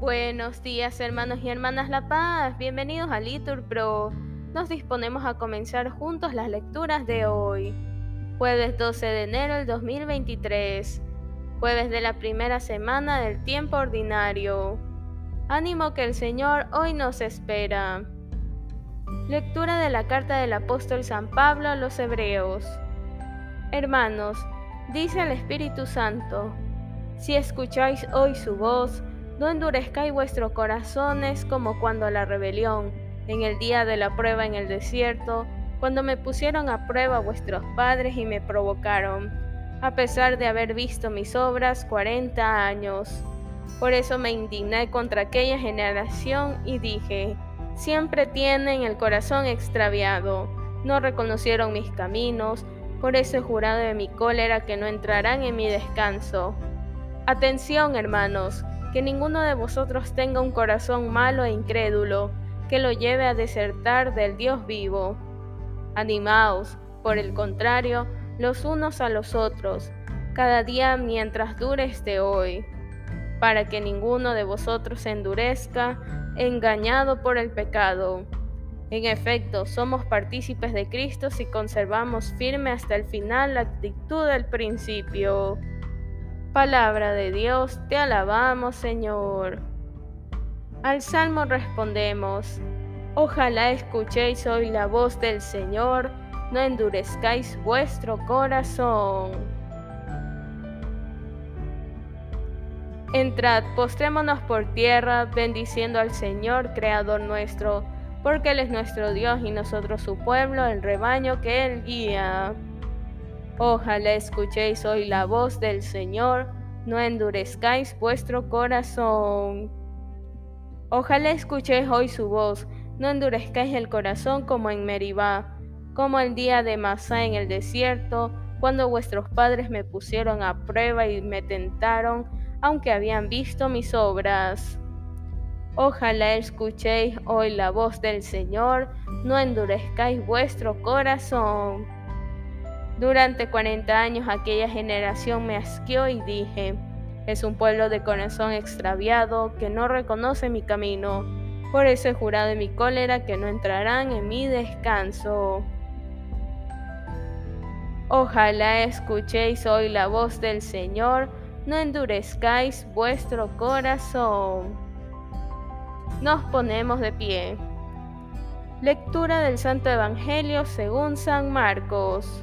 Buenos días hermanos y hermanas La Paz, bienvenidos a Litur Pro. Nos disponemos a comenzar juntos las lecturas de hoy, jueves 12 de enero del 2023, jueves de la primera semana del tiempo ordinario. Ánimo que el Señor hoy nos espera. Lectura de la carta del apóstol San Pablo a los Hebreos. Hermanos, dice el Espíritu Santo, si escucháis hoy su voz, no endurezcáis vuestros corazones como cuando la rebelión, en el día de la prueba en el desierto, cuando me pusieron a prueba vuestros padres y me provocaron, a pesar de haber visto mis obras cuarenta años. Por eso me indigné contra aquella generación y dije, siempre tienen el corazón extraviado, no reconocieron mis caminos, por eso he jurado de mi cólera que no entrarán en mi descanso. Atención, hermanos, que ninguno de vosotros tenga un corazón malo e incrédulo, que lo lleve a desertar del Dios vivo. Animaos, por el contrario, los unos a los otros, cada día mientras dure este hoy, para que ninguno de vosotros se endurezca, engañado por el pecado. En efecto, somos partícipes de Cristo si conservamos firme hasta el final la actitud del principio. Palabra de Dios, te alabamos Señor. Al salmo respondemos, ojalá escuchéis hoy la voz del Señor, no endurezcáis vuestro corazón. Entrad, postrémonos por tierra, bendiciendo al Señor, Creador nuestro, porque Él es nuestro Dios y nosotros su pueblo, el rebaño que Él guía. Ojalá escuchéis hoy la voz del Señor, no endurezcáis vuestro corazón. Ojalá escuchéis hoy su voz, no endurezcáis el corazón como en Meribá, como el día de Masá en el desierto, cuando vuestros padres me pusieron a prueba y me tentaron, aunque habían visto mis obras. Ojalá escuchéis hoy la voz del Señor, no endurezcáis vuestro corazón. Durante cuarenta años aquella generación me asqueó y dije, es un pueblo de corazón extraviado que no reconoce mi camino. Por eso he jurado en mi cólera que no entrarán en mi descanso. Ojalá escuchéis hoy la voz del Señor, no endurezcáis vuestro corazón. Nos ponemos de pie. Lectura del Santo Evangelio según San Marcos.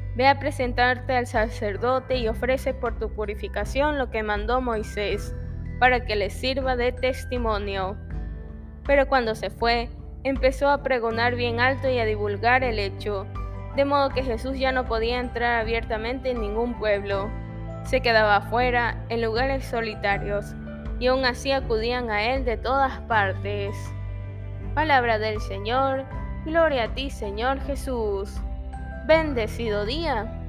Ve a presentarte al sacerdote y ofrece por tu purificación lo que mandó Moisés, para que le sirva de testimonio. Pero cuando se fue, empezó a pregonar bien alto y a divulgar el hecho, de modo que Jesús ya no podía entrar abiertamente en ningún pueblo. Se quedaba afuera, en lugares solitarios, y aún así acudían a él de todas partes. Palabra del Señor, gloria a ti Señor Jesús. Bendecido día.